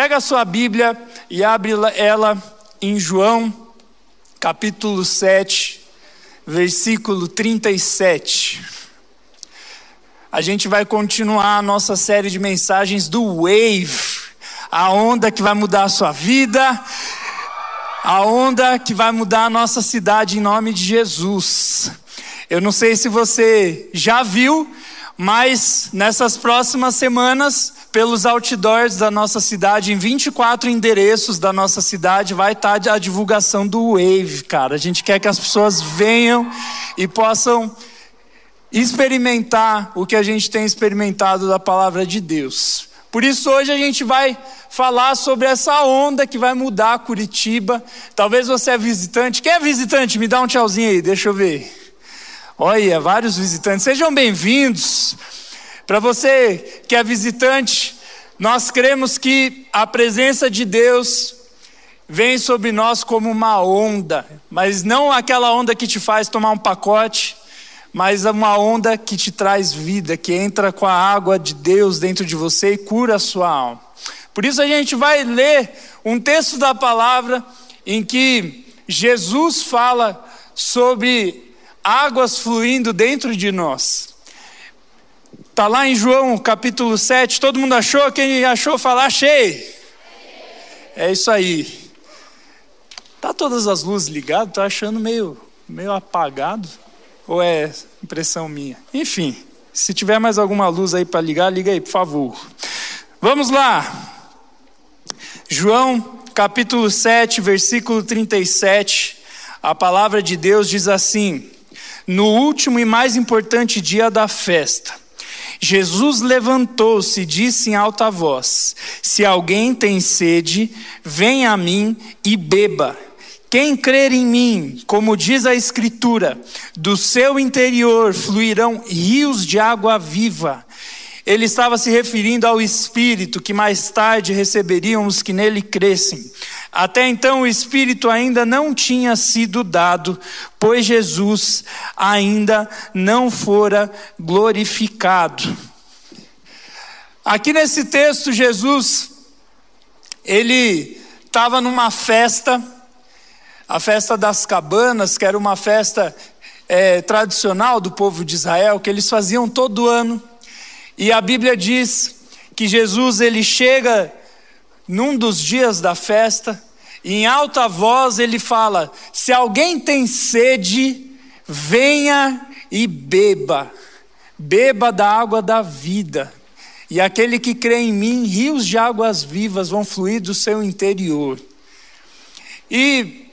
Pega a sua Bíblia e abre ela em João, capítulo 7, versículo 37. A gente vai continuar a nossa série de mensagens do Wave, a onda que vai mudar a sua vida, a onda que vai mudar a nossa cidade em nome de Jesus. Eu não sei se você já viu, mas nessas próximas semanas, pelos outdoors da nossa cidade, em 24 endereços da nossa cidade, vai estar a divulgação do Wave, cara. A gente quer que as pessoas venham e possam experimentar o que a gente tem experimentado da palavra de Deus. Por isso, hoje a gente vai falar sobre essa onda que vai mudar Curitiba. Talvez você é visitante. Quem é visitante? Me dá um tchauzinho aí, deixa eu ver. Olha, vários visitantes. Sejam bem-vindos. Para você que é visitante, nós cremos que a presença de Deus vem sobre nós como uma onda, mas não aquela onda que te faz tomar um pacote, mas uma onda que te traz vida, que entra com a água de Deus dentro de você e cura a sua alma. Por isso a gente vai ler um texto da palavra em que Jesus fala sobre águas fluindo dentro de nós. Está lá em João capítulo 7. Todo mundo achou? Quem achou, fala, achei. É isso aí. Tá todas as luzes ligadas? Tô achando meio, meio apagado. Ou é impressão minha? Enfim, se tiver mais alguma luz aí para ligar, liga aí, por favor. Vamos lá. João capítulo 7, versículo 37. A palavra de Deus diz assim: no último e mais importante dia da festa, Jesus levantou-se e disse em alta voz: Se alguém tem sede, venha a mim e beba. Quem crer em mim, como diz a Escritura, do seu interior fluirão rios de água viva. Ele estava se referindo ao Espírito que mais tarde receberiam os que nele crescem. Até então o Espírito ainda não tinha sido dado, pois Jesus ainda não fora glorificado. Aqui nesse texto, Jesus, ele estava numa festa, a festa das cabanas, que era uma festa é, tradicional do povo de Israel, que eles faziam todo ano. E a Bíblia diz que Jesus ele chega num dos dias da festa, em alta voz ele fala: Se alguém tem sede, venha e beba. Beba da água da vida. E aquele que crê em mim, rios de águas vivas vão fluir do seu interior. E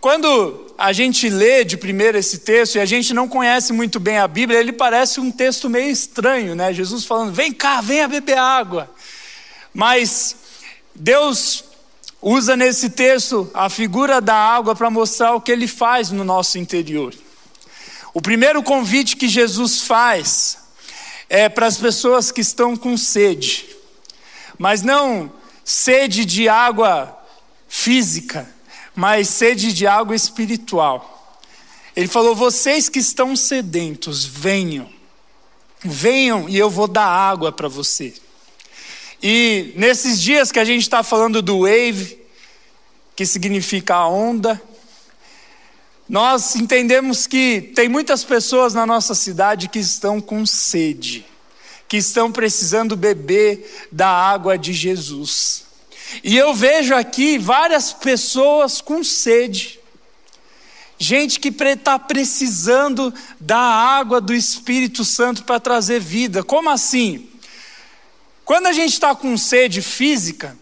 quando a gente lê de primeiro esse texto e a gente não conhece muito bem a Bíblia, ele parece um texto meio estranho, né? Jesus falando: vem cá, venha beber água. Mas Deus usa nesse texto a figura da água para mostrar o que ele faz no nosso interior. O primeiro convite que Jesus faz é para as pessoas que estão com sede, mas não sede de água física, mas sede de água espiritual. Ele falou: vocês que estão sedentos, venham, venham e eu vou dar água para você. E nesses dias que a gente está falando do wave, que significa a onda, nós entendemos que tem muitas pessoas na nossa cidade que estão com sede, que estão precisando beber da água de Jesus. E eu vejo aqui várias pessoas com sede, gente que está precisando da água do Espírito Santo para trazer vida. Como assim? Quando a gente está com sede física,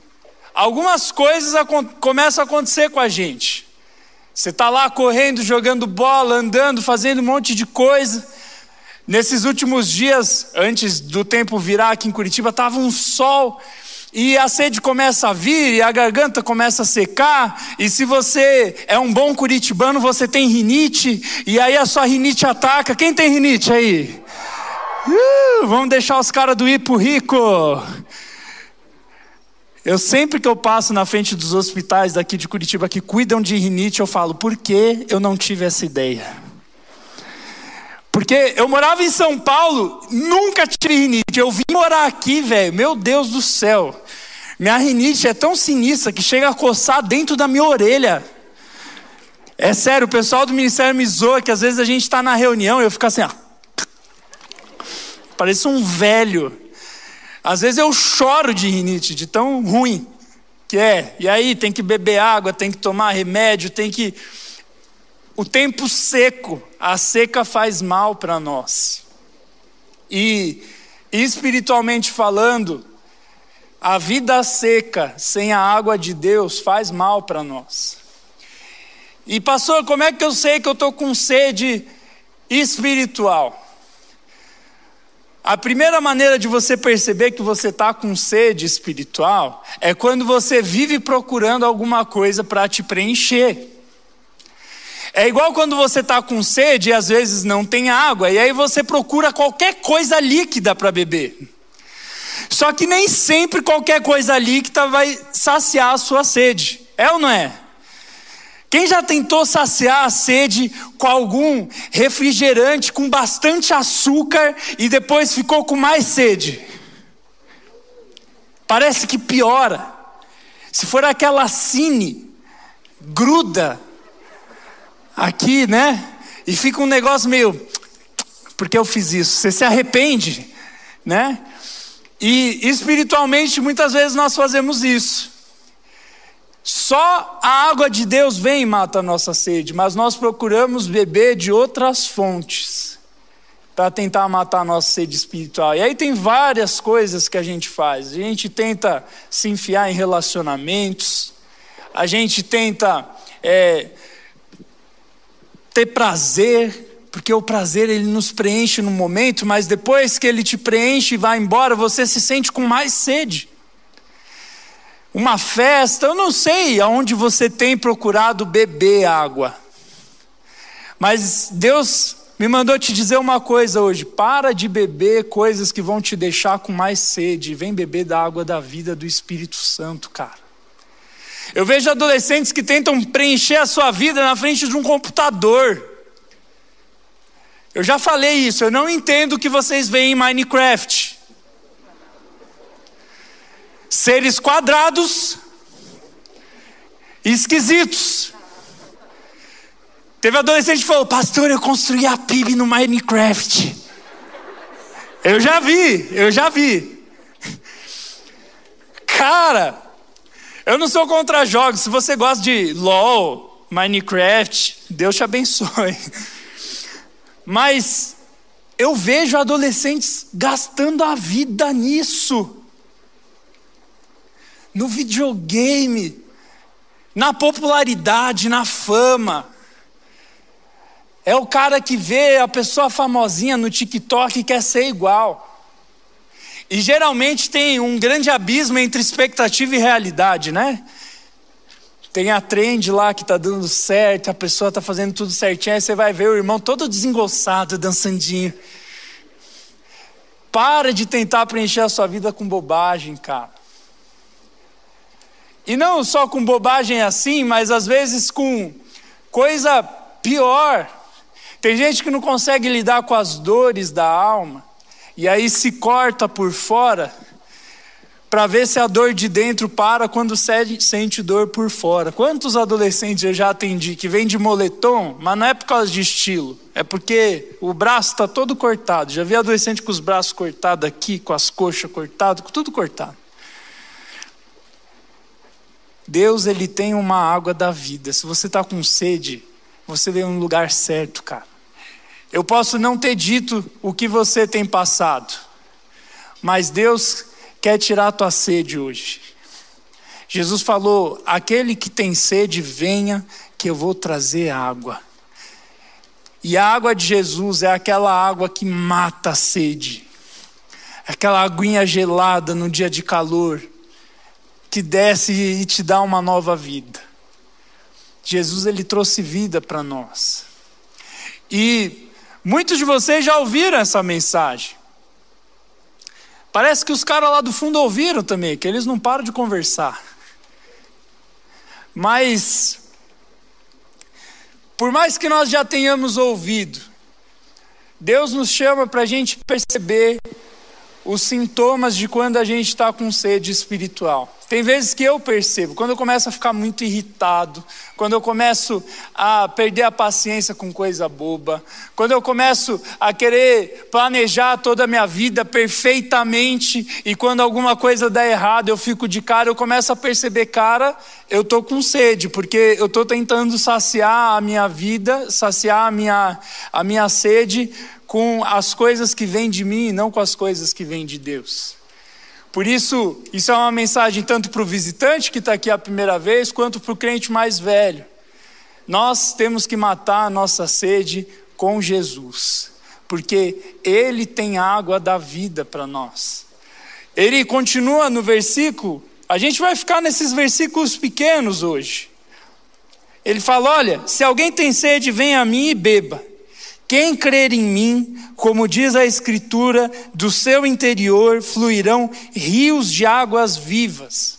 algumas coisas começam a acontecer com a gente. Você está lá correndo, jogando bola, andando, fazendo um monte de coisa. Nesses últimos dias, antes do tempo virar aqui em Curitiba, estava um sol e a sede começa a vir, e a garganta começa a secar, e se você é um bom curitibano, você tem rinite, e aí a sua rinite ataca. Quem tem rinite aí? Uh, vamos deixar os caras do Ipo rico. Eu sempre que eu passo na frente dos hospitais daqui de Curitiba que cuidam de rinite, eu falo, por que eu não tive essa ideia? Porque eu morava em São Paulo, nunca tive rinite. Eu vim morar aqui, velho, meu Deus do céu. Minha rinite é tão sinistra que chega a coçar dentro da minha orelha. É sério, o pessoal do ministério me zoa que às vezes a gente está na reunião e eu fico assim, ó. Parece um velho. Às vezes eu choro de rinite, de tão ruim que é. E aí tem que beber água, tem que tomar remédio, tem que. O tempo seco, a seca faz mal para nós. E espiritualmente falando, a vida seca sem a água de Deus faz mal para nós. E pastor, como é que eu sei que eu estou com sede espiritual? A primeira maneira de você perceber que você está com sede espiritual é quando você vive procurando alguma coisa para te preencher. É igual quando você está com sede e às vezes não tem água, e aí você procura qualquer coisa líquida para beber. Só que nem sempre qualquer coisa líquida vai saciar a sua sede. É ou não é? Quem já tentou saciar a sede com algum refrigerante com bastante açúcar e depois ficou com mais sede? Parece que piora. Se for aquela cine, gruda aqui, né? E fica um negócio meio. Porque eu fiz isso? Você se arrepende, né? E espiritualmente, muitas vezes nós fazemos isso. Só a água de Deus vem e mata a nossa sede, mas nós procuramos beber de outras fontes para tentar matar a nossa sede espiritual. E aí tem várias coisas que a gente faz. A gente tenta se enfiar em relacionamentos, a gente tenta é, ter prazer, porque o prazer ele nos preenche no momento, mas depois que ele te preenche e vai embora, você se sente com mais sede uma festa, eu não sei aonde você tem procurado beber água. Mas Deus me mandou te dizer uma coisa hoje: para de beber coisas que vão te deixar com mais sede. Vem beber da água da vida do Espírito Santo, cara. Eu vejo adolescentes que tentam preencher a sua vida na frente de um computador. Eu já falei isso, eu não entendo o que vocês veem em Minecraft seres quadrados esquisitos. Teve adolescente que falou: Pastor, eu construí a PIB no Minecraft. Eu já vi, eu já vi. Cara, eu não sou contra jogos. Se você gosta de LOL, Minecraft, Deus te abençoe. Mas eu vejo adolescentes gastando a vida nisso no videogame, na popularidade, na fama. É o cara que vê a pessoa famosinha no TikTok e quer ser igual. E geralmente tem um grande abismo entre expectativa e realidade, né? Tem a trend lá que está dando certo, a pessoa está fazendo tudo certinho, aí você vai ver o irmão todo desengonçado, dançandinho. Para de tentar preencher a sua vida com bobagem, cara. E não só com bobagem assim, mas às vezes com coisa pior. Tem gente que não consegue lidar com as dores da alma, e aí se corta por fora, para ver se a dor de dentro para quando sente dor por fora. Quantos adolescentes eu já atendi que vem de moletom, mas não é por causa de estilo, é porque o braço está todo cortado. Já vi adolescente com os braços cortados aqui, com as coxas cortadas, tudo cortado. Deus ele tem uma água da vida. Se você está com sede, você veio no lugar certo, cara. Eu posso não ter dito o que você tem passado, mas Deus quer tirar a tua sede hoje. Jesus falou: aquele que tem sede, venha, que eu vou trazer água. E a água de Jesus é aquela água que mata a sede, aquela aguinha gelada no dia de calor que desce e te dá uma nova vida. Jesus ele trouxe vida para nós. E muitos de vocês já ouviram essa mensagem. Parece que os caras lá do fundo ouviram também, que eles não param de conversar. Mas, por mais que nós já tenhamos ouvido, Deus nos chama para a gente perceber os sintomas de quando a gente está com sede espiritual. Tem vezes que eu percebo, quando eu começo a ficar muito irritado, quando eu começo a perder a paciência com coisa boba, quando eu começo a querer planejar toda a minha vida perfeitamente e quando alguma coisa dá errado eu fico de cara, eu começo a perceber, cara, eu tô com sede, porque eu tô tentando saciar a minha vida, saciar a minha, a minha sede com as coisas que vêm de mim e não com as coisas que vêm de Deus. Por isso, isso é uma mensagem tanto para o visitante que está aqui a primeira vez, quanto para o crente mais velho. Nós temos que matar a nossa sede com Jesus, porque Ele tem água da vida para nós. Ele continua no versículo, a gente vai ficar nesses versículos pequenos hoje. Ele fala: Olha, se alguém tem sede, venha a mim e beba. Quem crer em mim, como diz a Escritura, do seu interior fluirão rios de águas vivas.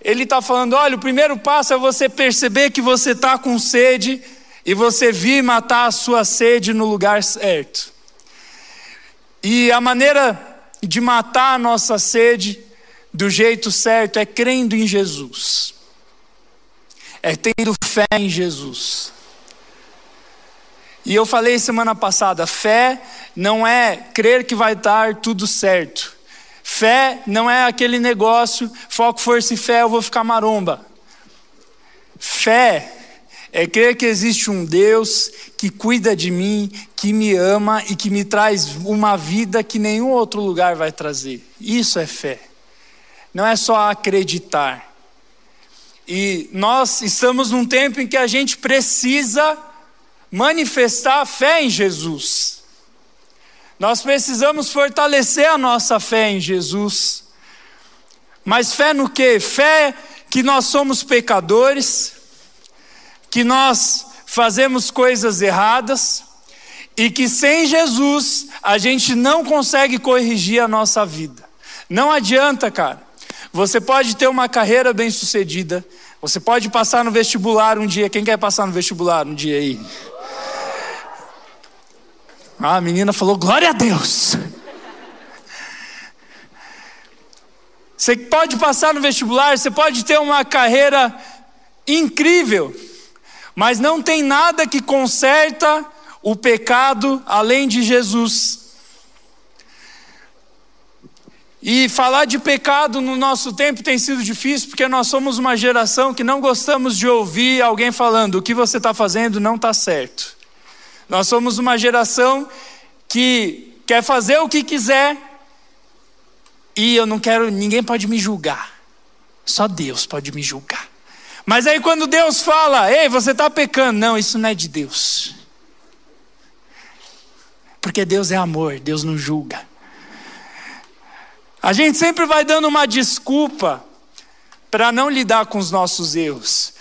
Ele está falando: olha, o primeiro passo é você perceber que você está com sede e você vir matar a sua sede no lugar certo. E a maneira de matar a nossa sede do jeito certo é crendo em Jesus, é tendo fé em Jesus. E eu falei semana passada: fé não é crer que vai dar tudo certo. Fé não é aquele negócio, foco, força e fé, eu vou ficar maromba. Fé é crer que existe um Deus que cuida de mim, que me ama e que me traz uma vida que nenhum outro lugar vai trazer. Isso é fé. Não é só acreditar. E nós estamos num tempo em que a gente precisa manifestar a fé em Jesus. Nós precisamos fortalecer a nossa fé em Jesus. Mas fé no que? Fé que nós somos pecadores, que nós fazemos coisas erradas e que sem Jesus a gente não consegue corrigir a nossa vida. Não adianta, cara. Você pode ter uma carreira bem-sucedida, você pode passar no vestibular um dia. Quem quer passar no vestibular um dia aí? A menina falou: glória a Deus. Você pode passar no vestibular, você pode ter uma carreira incrível, mas não tem nada que conserta o pecado além de Jesus. E falar de pecado no nosso tempo tem sido difícil, porque nós somos uma geração que não gostamos de ouvir alguém falando: o que você está fazendo não está certo. Nós somos uma geração que quer fazer o que quiser e eu não quero, ninguém pode me julgar. Só Deus pode me julgar. Mas aí quando Deus fala, ei, você está pecando, não, isso não é de Deus. Porque Deus é amor, Deus não julga. A gente sempre vai dando uma desculpa para não lidar com os nossos erros.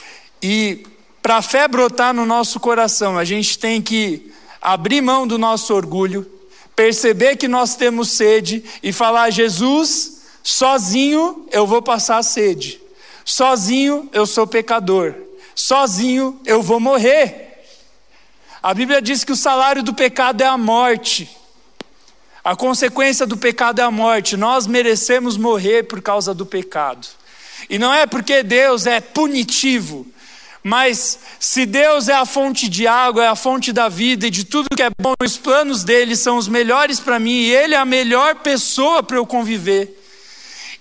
E para a fé brotar no nosso coração, a gente tem que abrir mão do nosso orgulho, perceber que nós temos sede e falar: Jesus, sozinho eu vou passar sede, sozinho eu sou pecador, sozinho eu vou morrer. A Bíblia diz que o salário do pecado é a morte. A consequência do pecado é a morte. Nós merecemos morrer por causa do pecado. E não é porque Deus é punitivo, mas se Deus é a fonte de água, é a fonte da vida e de tudo que é bom, os planos dele são os melhores para mim e ele é a melhor pessoa para eu conviver.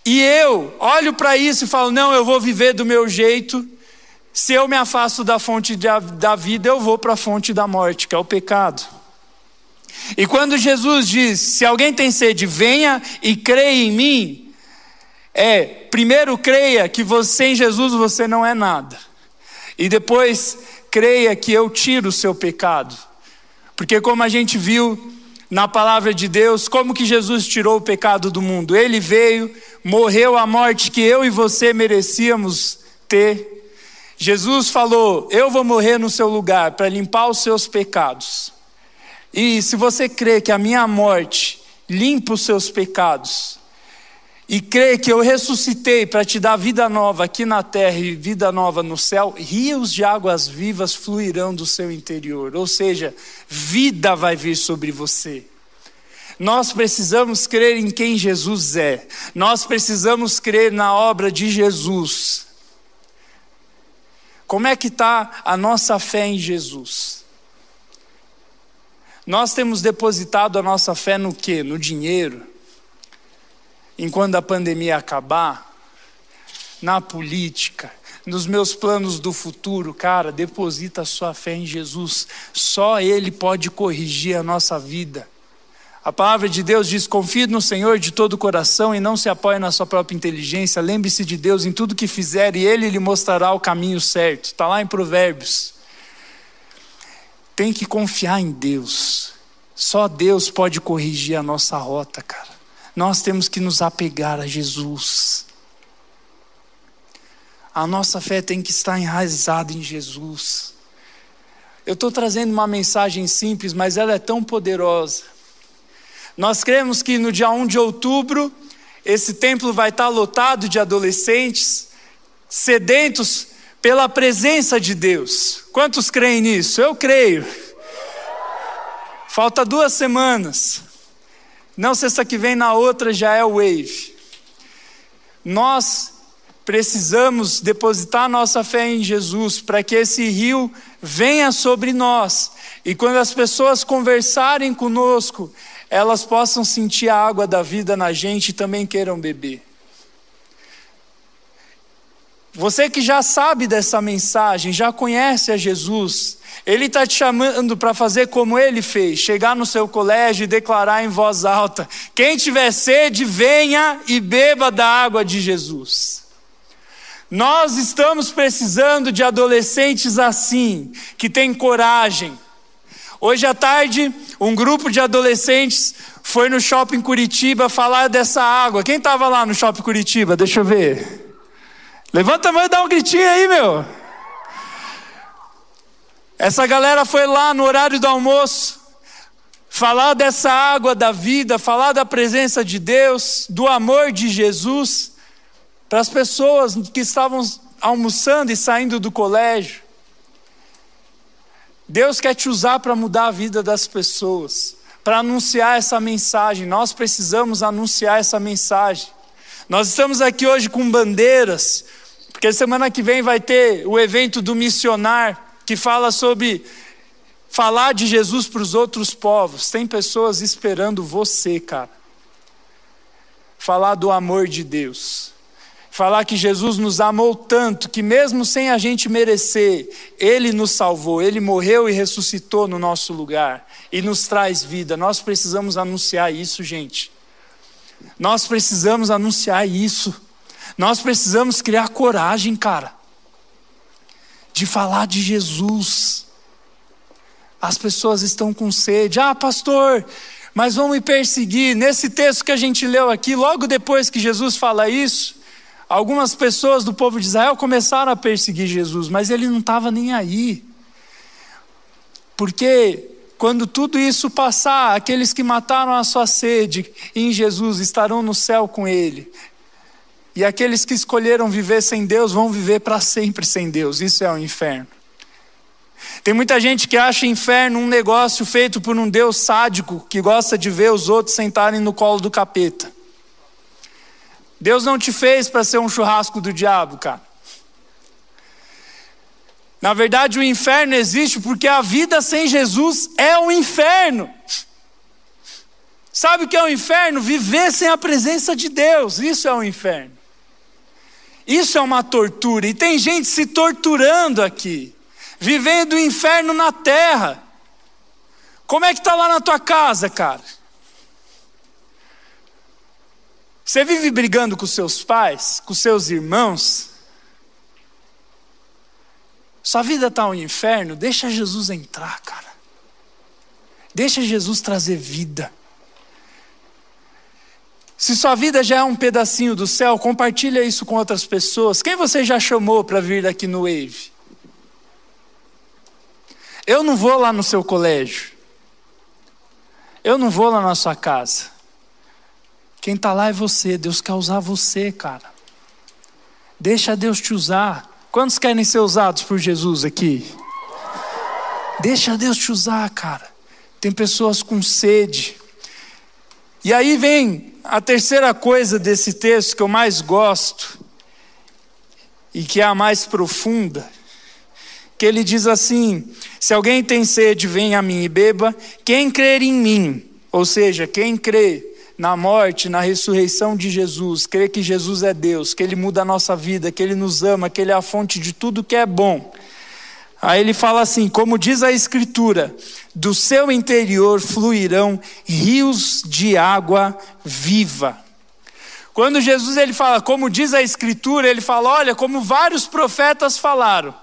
E eu olho para isso e falo: não, eu vou viver do meu jeito. Se eu me afasto da fonte da vida, eu vou para a fonte da morte, que é o pecado. E quando Jesus diz: se alguém tem sede, venha e creia em mim, é, primeiro creia que você em Jesus você não é nada. E depois, creia que eu tiro o seu pecado. Porque, como a gente viu na palavra de Deus, como que Jesus tirou o pecado do mundo? Ele veio, morreu a morte que eu e você merecíamos ter. Jesus falou: Eu vou morrer no seu lugar para limpar os seus pecados. E se você crê que a minha morte limpa os seus pecados, e crê que eu ressuscitei para te dar vida nova aqui na terra e vida nova no céu, rios de águas vivas fluirão do seu interior. Ou seja, vida vai vir sobre você. Nós precisamos crer em quem Jesus é. Nós precisamos crer na obra de Jesus. Como é que está a nossa fé em Jesus? Nós temos depositado a nossa fé no quê? No dinheiro? Enquanto a pandemia acabar? Na política? Nos meus planos do futuro? Cara, deposita a sua fé em Jesus. Só Ele pode corrigir a nossa vida. A palavra de Deus diz: confie no Senhor de todo o coração e não se apoie na sua própria inteligência. Lembre-se de Deus em tudo que fizer e Ele lhe mostrará o caminho certo. Está lá em Provérbios. Tem que confiar em Deus. Só Deus pode corrigir a nossa rota, cara. Nós temos que nos apegar a Jesus. A nossa fé tem que estar enraizada em Jesus. Eu estou trazendo uma mensagem simples, mas ela é tão poderosa. Nós cremos que no dia 1 de outubro, esse templo vai estar lotado de adolescentes sedentos pela presença de Deus. Quantos creem nisso? Eu creio. Falta duas semanas. Não sexta que vem, na outra já é o Wave. Nós precisamos depositar nossa fé em Jesus para que esse rio venha sobre nós. E quando as pessoas conversarem conosco, elas possam sentir a água da vida na gente e também queiram beber. Você que já sabe dessa mensagem, já conhece a Jesus, Ele está te chamando para fazer como Ele fez: chegar no seu colégio e declarar em voz alta: quem tiver sede, venha e beba da água de Jesus. Nós estamos precisando de adolescentes assim, que têm coragem, Hoje à tarde, um grupo de adolescentes foi no shopping Curitiba falar dessa água. Quem estava lá no shopping Curitiba? Deixa eu ver. Levanta a mão e dá um gritinho aí, meu. Essa galera foi lá no horário do almoço falar dessa água da vida, falar da presença de Deus, do amor de Jesus para as pessoas que estavam almoçando e saindo do colégio. Deus quer te usar para mudar a vida das pessoas, para anunciar essa mensagem. Nós precisamos anunciar essa mensagem. Nós estamos aqui hoje com bandeiras, porque semana que vem vai ter o evento do missionar, que fala sobre falar de Jesus para os outros povos. Tem pessoas esperando você, cara. Falar do amor de Deus falar que Jesus nos amou tanto que, mesmo sem a gente merecer, Ele nos salvou, Ele morreu e ressuscitou no nosso lugar e nos traz vida. Nós precisamos anunciar isso, gente. Nós precisamos anunciar isso. Nós precisamos criar coragem, cara, de falar de Jesus. As pessoas estão com sede. Ah, pastor, mas vão me perseguir. Nesse texto que a gente leu aqui, logo depois que Jesus fala isso, Algumas pessoas do povo de Israel começaram a perseguir Jesus, mas ele não estava nem aí. Porque quando tudo isso passar, aqueles que mataram a sua sede em Jesus estarão no céu com ele. E aqueles que escolheram viver sem Deus vão viver para sempre sem Deus. Isso é o inferno. Tem muita gente que acha inferno um negócio feito por um Deus sádico que gosta de ver os outros sentarem no colo do capeta. Deus não te fez para ser um churrasco do diabo, cara. Na verdade, o inferno existe porque a vida sem Jesus é um inferno. Sabe o que é o um inferno? Viver sem a presença de Deus. Isso é o um inferno. Isso é uma tortura. E tem gente se torturando aqui, vivendo o inferno na terra. Como é que está lá na tua casa, cara? Você vive brigando com seus pais, com seus irmãos? Sua vida está um inferno? Deixa Jesus entrar, cara. Deixa Jesus trazer vida. Se sua vida já é um pedacinho do céu, compartilha isso com outras pessoas. Quem você já chamou para vir aqui no Wave? Eu não vou lá no seu colégio. Eu não vou lá na sua casa. Quem está lá é você. Deus quer usar você, cara. Deixa Deus te usar. Quantos querem ser usados por Jesus aqui? Deixa Deus te usar, cara. Tem pessoas com sede. E aí vem a terceira coisa desse texto que eu mais gosto e que é a mais profunda, que ele diz assim: Se alguém tem sede, venha a mim e beba. Quem crer em mim, ou seja, quem crê na morte, na ressurreição de Jesus, crê que Jesus é Deus, que Ele muda a nossa vida, que Ele nos ama, que Ele é a fonte de tudo que é bom. Aí ele fala assim: como diz a Escritura, do seu interior fluirão rios de água viva. Quando Jesus ele fala, como diz a Escritura, ele fala: olha, como vários profetas falaram,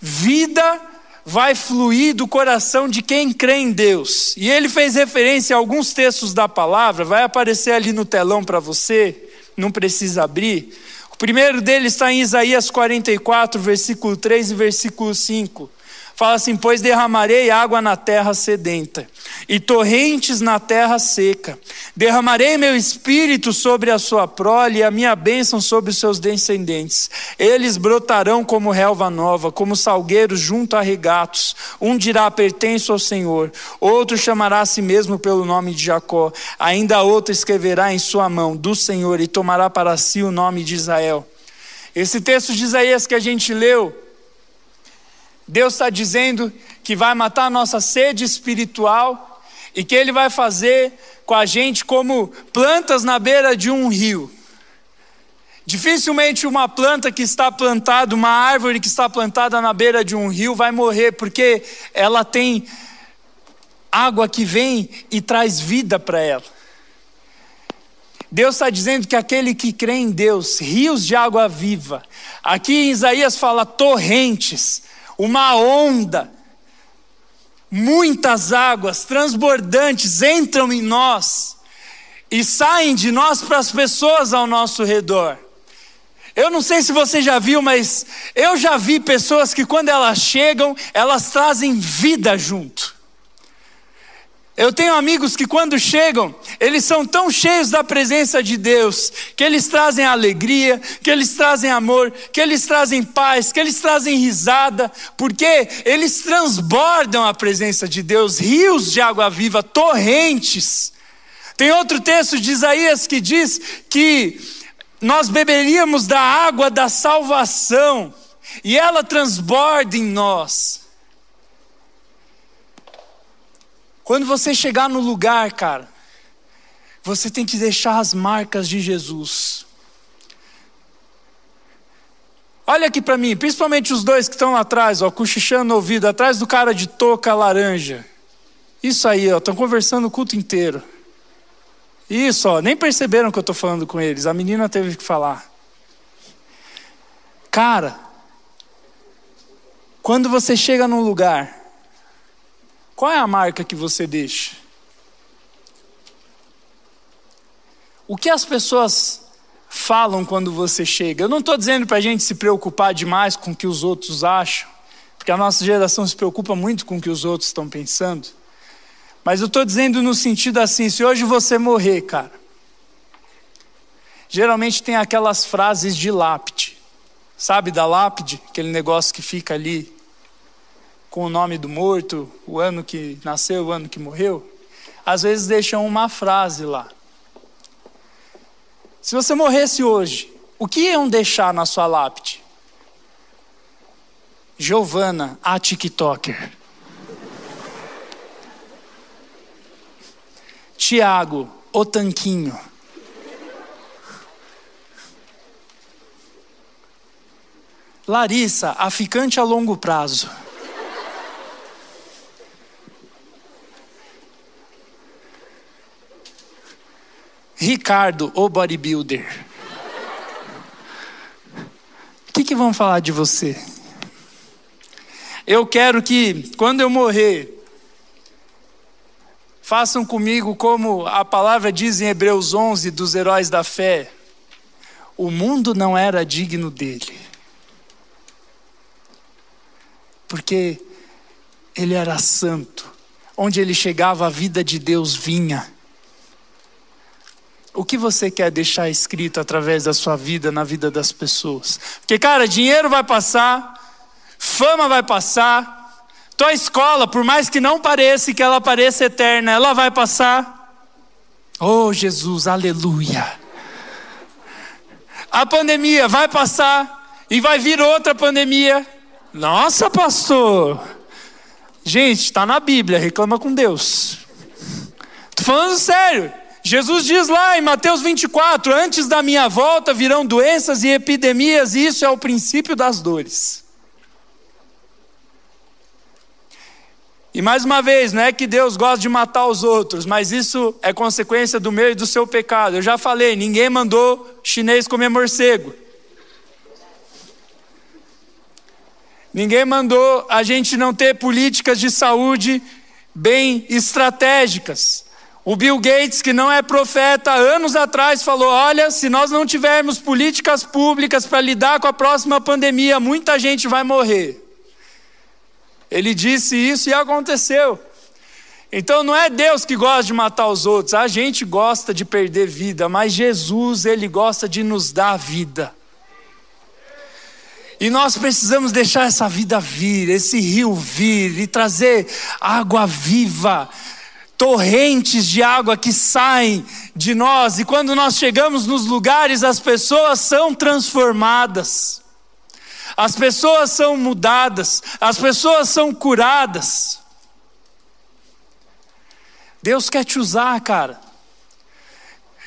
vida vai fluir do coração de quem crê em Deus. E ele fez referência a alguns textos da palavra, vai aparecer ali no telão para você, não precisa abrir primeiro deles está em Isaías 44, versículo 3 e versículo 5. Fala assim: Pois derramarei água na terra sedenta, e torrentes na terra seca. Derramarei meu espírito sobre a sua prole, e a minha bênção sobre os seus descendentes. Eles brotarão como relva nova, como salgueiros junto a regatos. Um dirá: Pertenço ao Senhor. Outro chamará a si mesmo pelo nome de Jacó. Ainda outro escreverá em sua mão: Do Senhor, e tomará para si o nome de Israel. Esse texto de Isaías que a gente leu Deus está dizendo que vai matar a nossa sede espiritual e que Ele vai fazer com a gente como plantas na beira de um rio. Dificilmente uma planta que está plantada, uma árvore que está plantada na beira de um rio vai morrer, porque ela tem água que vem e traz vida para ela. Deus está dizendo que aquele que crê em Deus, rios de água viva, aqui em Isaías fala torrentes, uma onda, muitas águas transbordantes entram em nós e saem de nós para as pessoas ao nosso redor. Eu não sei se você já viu, mas eu já vi pessoas que quando elas chegam, elas trazem vida junto. Eu tenho amigos que, quando chegam, eles são tão cheios da presença de Deus, que eles trazem alegria, que eles trazem amor, que eles trazem paz, que eles trazem risada, porque eles transbordam a presença de Deus rios de água viva, torrentes. Tem outro texto de Isaías que diz que nós beberíamos da água da salvação, e ela transborda em nós. Quando você chegar no lugar, cara, você tem que deixar as marcas de Jesus. Olha aqui para mim, principalmente os dois que estão lá atrás, ó, cochichando no ouvido, atrás do cara de touca laranja. Isso aí, ó, estão conversando o culto inteiro. Isso, ó, nem perceberam que eu estou falando com eles. A menina teve que falar. Cara, quando você chega num lugar qual é a marca que você deixa? O que as pessoas falam quando você chega? Eu não estou dizendo para a gente se preocupar demais com o que os outros acham, porque a nossa geração se preocupa muito com o que os outros estão pensando. Mas eu estou dizendo no sentido assim: se hoje você morrer, cara, geralmente tem aquelas frases de lápide, sabe da lápide? Aquele negócio que fica ali com o nome do morto, o ano que nasceu, o ano que morreu, às vezes deixam uma frase lá. Se você morresse hoje, o que iam deixar na sua lápide? Giovana, a TikToker. Tiago, o tanquinho. Larissa, a ficante a longo prazo. Ricardo, o bodybuilder. O que, que vão falar de você? Eu quero que, quando eu morrer, façam comigo como a palavra diz em Hebreus 11 dos heróis da fé: o mundo não era digno dele, porque ele era santo, onde ele chegava a vida de Deus vinha. O que você quer deixar escrito através da sua vida na vida das pessoas? Porque, cara, dinheiro vai passar, fama vai passar, tua escola, por mais que não pareça que ela pareça eterna, ela vai passar. Oh, Jesus, aleluia. A pandemia vai passar e vai vir outra pandemia. Nossa, pastor. Gente, está na Bíblia, reclama com Deus. Estou falando sério. Jesus diz lá em Mateus 24: Antes da minha volta virão doenças e epidemias, e isso é o princípio das dores. E mais uma vez, não é que Deus gosta de matar os outros, mas isso é consequência do meu e do seu pecado. Eu já falei: ninguém mandou chinês comer morcego. Ninguém mandou a gente não ter políticas de saúde bem estratégicas. O Bill Gates, que não é profeta, anos atrás falou: olha, se nós não tivermos políticas públicas para lidar com a próxima pandemia, muita gente vai morrer. Ele disse isso e aconteceu. Então não é Deus que gosta de matar os outros, a gente gosta de perder vida, mas Jesus, ele gosta de nos dar vida. E nós precisamos deixar essa vida vir, esse rio vir e trazer água viva torrentes de água que saem de nós, e quando nós chegamos nos lugares, as pessoas são transformadas, as pessoas são mudadas, as pessoas são curadas. Deus quer te usar, cara.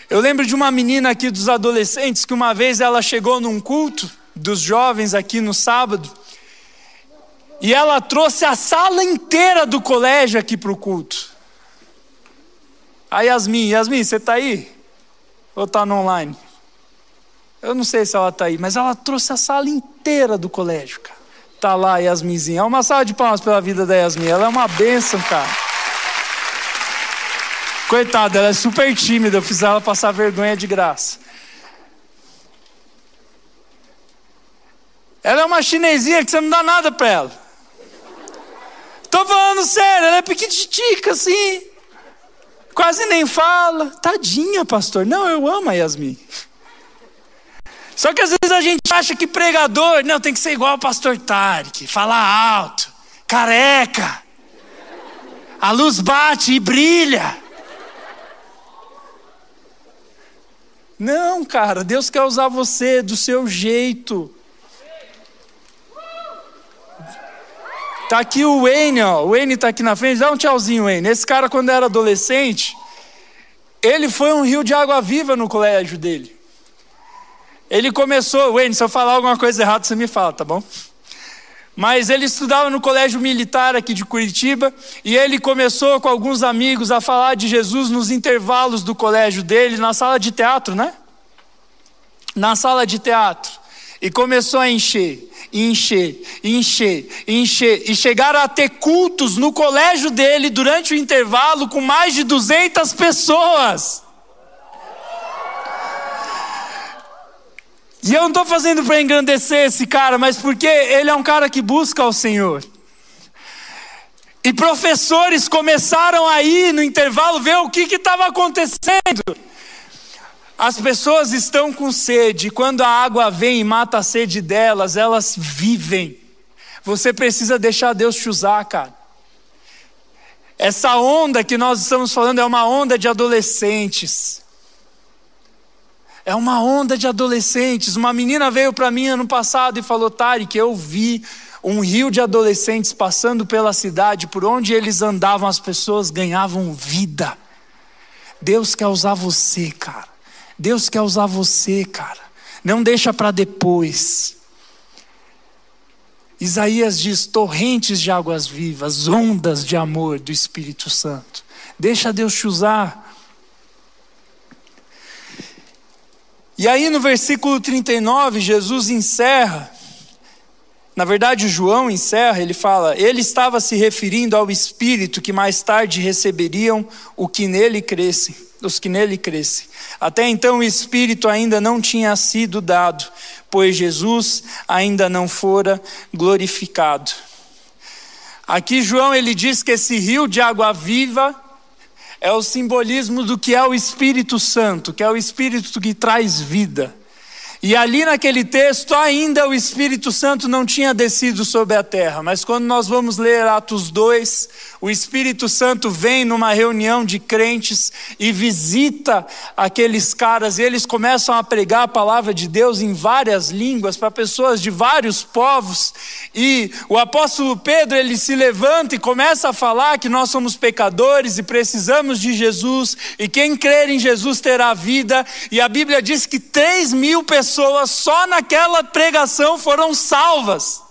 Eu lembro de uma menina aqui dos adolescentes que uma vez ela chegou num culto dos jovens aqui no sábado, e ela trouxe a sala inteira do colégio aqui para o culto. A Yasmin, Yasmin, você está aí? Ou está no online? Eu não sei se ela está aí, mas ela trouxe a sala inteira do colégio, cara. Tá lá a Yasminzinha. É uma sala de palmas pela vida da Yasmin. Ela é uma bênção, cara. Coitada, ela é super tímida. Eu fiz ela passar vergonha de graça. Ela é uma chinesinha que você não dá nada para ela. Tô falando sério, ela é pequitica assim. Quase nem fala. Tadinha, pastor. Não, eu amo a Yasmin. Só que às vezes a gente acha que pregador, não, tem que ser igual o pastor Tarek, falar alto, careca. A luz bate e brilha. Não, cara, Deus quer usar você do seu jeito. Tá aqui o Wayne, ó. O Wayne tá aqui na frente. Dá um tchauzinho, Wayne. Esse cara, quando era adolescente, ele foi um rio de água viva no colégio dele. Ele começou, Wayne, se eu falar alguma coisa errada, você me fala, tá bom? Mas ele estudava no colégio militar aqui de Curitiba e ele começou com alguns amigos a falar de Jesus nos intervalos do colégio dele, na sala de teatro, né? Na sala de teatro. E começou a encher encher, encher, encher, e chegaram a ter cultos no colégio dele durante o intervalo com mais de 200 pessoas. E eu não estou fazendo para engrandecer esse cara, mas porque ele é um cara que busca o Senhor. E professores começaram a ir no intervalo ver o que estava acontecendo. As pessoas estão com sede, quando a água vem e mata a sede delas, elas vivem. Você precisa deixar Deus te usar, cara. Essa onda que nós estamos falando é uma onda de adolescentes. É uma onda de adolescentes. Uma menina veio para mim ano passado e falou: que eu vi um rio de adolescentes passando pela cidade, por onde eles andavam, as pessoas ganhavam vida. Deus quer usar você, cara. Deus quer usar você, cara. Não deixa para depois. Isaías diz: torrentes de águas vivas, ondas de amor do Espírito Santo. Deixa Deus te usar. E aí no versículo 39, Jesus encerra. Na verdade, João encerra, ele fala: Ele estava se referindo ao Espírito que mais tarde receberiam o que nele cresce dos que nele crescem. Até então o Espírito ainda não tinha sido dado, pois Jesus ainda não fora glorificado. Aqui João ele diz que esse rio de água viva é o simbolismo do que é o Espírito Santo, que é o Espírito que traz vida. E ali naquele texto, ainda o Espírito Santo não tinha descido sobre a terra, mas quando nós vamos ler Atos 2, o Espírito Santo vem numa reunião de crentes e visita aqueles caras, e eles começam a pregar a palavra de Deus em várias línguas para pessoas de vários povos. E o apóstolo Pedro, ele se levanta e começa a falar que nós somos pecadores e precisamos de Jesus, e quem crer em Jesus terá vida. E a Bíblia diz que 3 mil pessoas só naquela pregação foram salvas.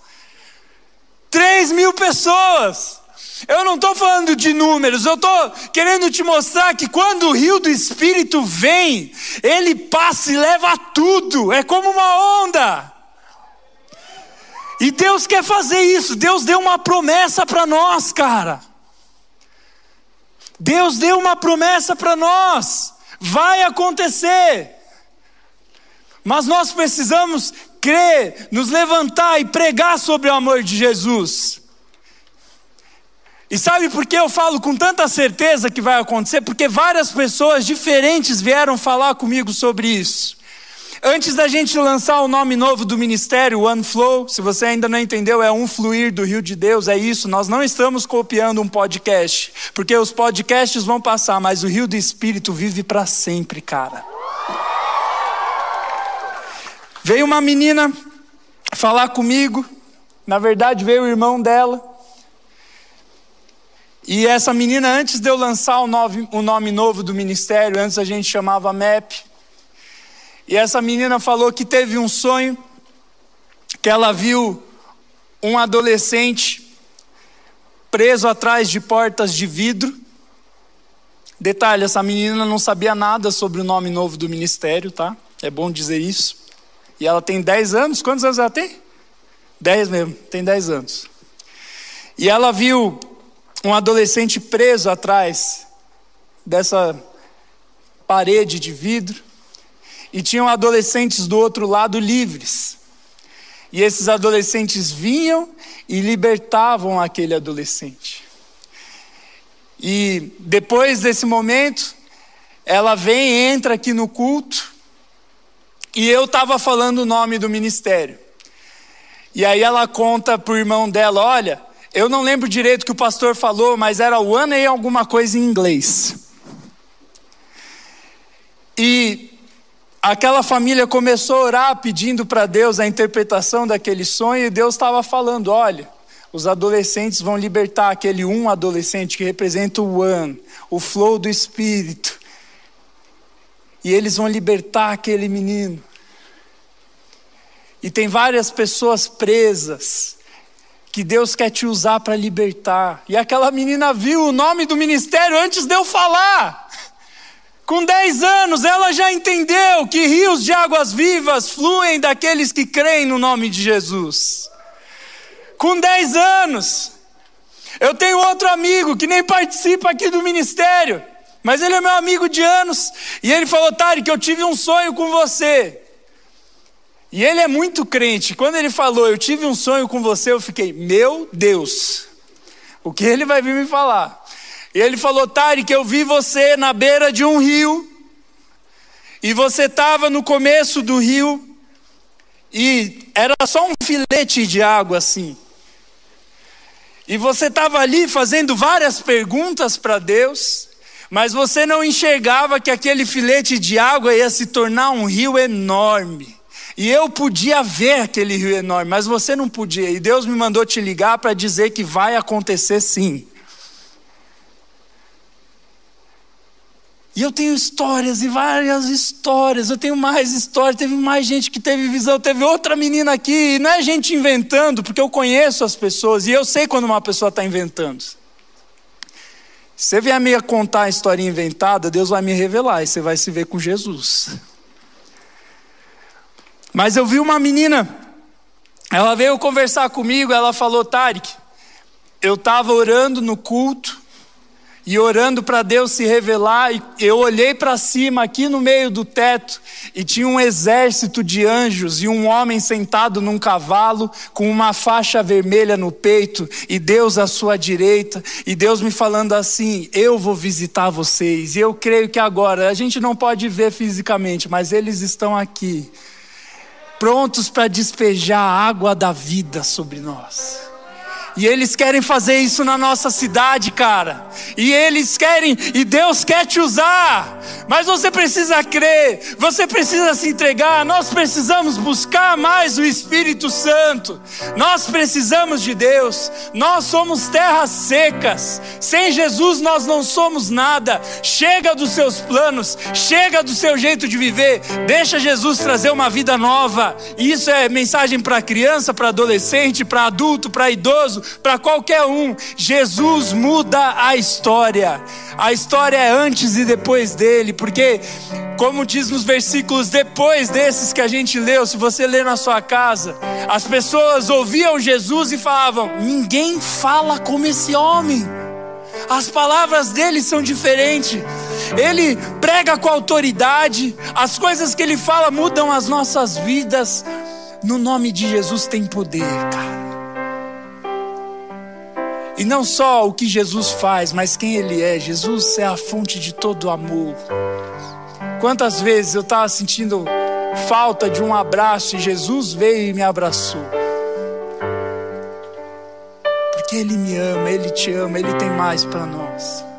3 mil pessoas. Eu não estou falando de números, eu estou querendo te mostrar que quando o rio do Espírito vem, ele passa e leva tudo, é como uma onda. E Deus quer fazer isso, Deus deu uma promessa para nós, cara. Deus deu uma promessa para nós, vai acontecer. Mas nós precisamos crer, nos levantar e pregar sobre o amor de Jesus. E sabe por que eu falo com tanta certeza que vai acontecer? Porque várias pessoas diferentes vieram falar comigo sobre isso. Antes da gente lançar o nome novo do ministério, One Flow, se você ainda não entendeu, é um fluir do Rio de Deus, é isso. Nós não estamos copiando um podcast, porque os podcasts vão passar, mas o Rio do Espírito vive para sempre, cara. Veio uma menina falar comigo, na verdade veio o irmão dela. E essa menina, antes de eu lançar o nome, o nome novo do ministério, antes a gente chamava MEP. E essa menina falou que teve um sonho, que ela viu um adolescente preso atrás de portas de vidro. Detalhe: essa menina não sabia nada sobre o nome novo do ministério, tá? É bom dizer isso. E ela tem 10 anos. Quantos anos ela tem? 10 mesmo, tem 10 anos. E ela viu um adolescente preso atrás dessa parede de vidro, e tinham adolescentes do outro lado livres. E esses adolescentes vinham e libertavam aquele adolescente. E depois desse momento, ela vem, entra aqui no culto, e eu estava falando o nome do ministério. E aí ela conta para o irmão dela: olha, eu não lembro direito o que o pastor falou, mas era o ano e alguma coisa em inglês. E aquela família começou a orar pedindo para Deus a interpretação daquele sonho, e Deus estava falando: olha, os adolescentes vão libertar aquele um adolescente que representa o One, o flow do Espírito. E eles vão libertar aquele menino. E tem várias pessoas presas que Deus quer te usar para libertar. E aquela menina viu o nome do ministério antes de eu falar. Com 10 anos, ela já entendeu que rios de águas vivas fluem daqueles que creem no nome de Jesus. Com 10 anos, eu tenho outro amigo que nem participa aqui do ministério, mas ele é meu amigo de anos, e ele falou: que eu tive um sonho com você. E ele é muito crente. Quando ele falou, eu tive um sonho com você, eu fiquei, meu Deus, o que ele vai vir me falar? E ele falou, que eu vi você na beira de um rio, e você estava no começo do rio, e era só um filete de água assim. E você estava ali fazendo várias perguntas para Deus, mas você não enxergava que aquele filete de água ia se tornar um rio enorme. E eu podia ver aquele rio enorme, mas você não podia. E Deus me mandou te ligar para dizer que vai acontecer sim. E eu tenho histórias e várias histórias. Eu tenho mais histórias. Teve mais gente que teve visão. Teve outra menina aqui. E não é gente inventando, porque eu conheço as pessoas e eu sei quando uma pessoa está inventando. Você vier me contar a história inventada, Deus vai me revelar e você vai se ver com Jesus. Mas eu vi uma menina, ela veio conversar comigo, ela falou: Tarek, eu estava orando no culto, e orando para Deus se revelar, e eu olhei para cima, aqui no meio do teto, e tinha um exército de anjos e um homem sentado num cavalo com uma faixa vermelha no peito, e Deus à sua direita, e Deus me falando assim: Eu vou visitar vocês, e eu creio que agora, a gente não pode ver fisicamente, mas eles estão aqui prontos para despejar a água da vida sobre nós. E eles querem fazer isso na nossa cidade, cara. E eles querem, e Deus quer te usar. Mas você precisa crer, você precisa se entregar. Nós precisamos buscar mais o Espírito Santo. Nós precisamos de Deus. Nós somos terras secas. Sem Jesus nós não somos nada. Chega dos seus planos, chega do seu jeito de viver. Deixa Jesus trazer uma vida nova. Isso é mensagem para criança, para adolescente, para adulto, para idoso para qualquer um. Jesus muda a história. A história é antes e depois dele, porque, como diz nos versículos depois desses que a gente leu, se você ler na sua casa, as pessoas ouviam Jesus e falavam: ninguém fala como esse homem. As palavras dele são diferentes. Ele prega com autoridade, as coisas que ele fala mudam as nossas vidas. No nome de Jesus tem poder, cara. E não só o que Jesus faz, mas quem Ele é. Jesus é a fonte de todo amor. Quantas vezes eu estava sentindo falta de um abraço e Jesus veio e me abraçou. Porque Ele me ama, Ele te ama, Ele tem mais para nós.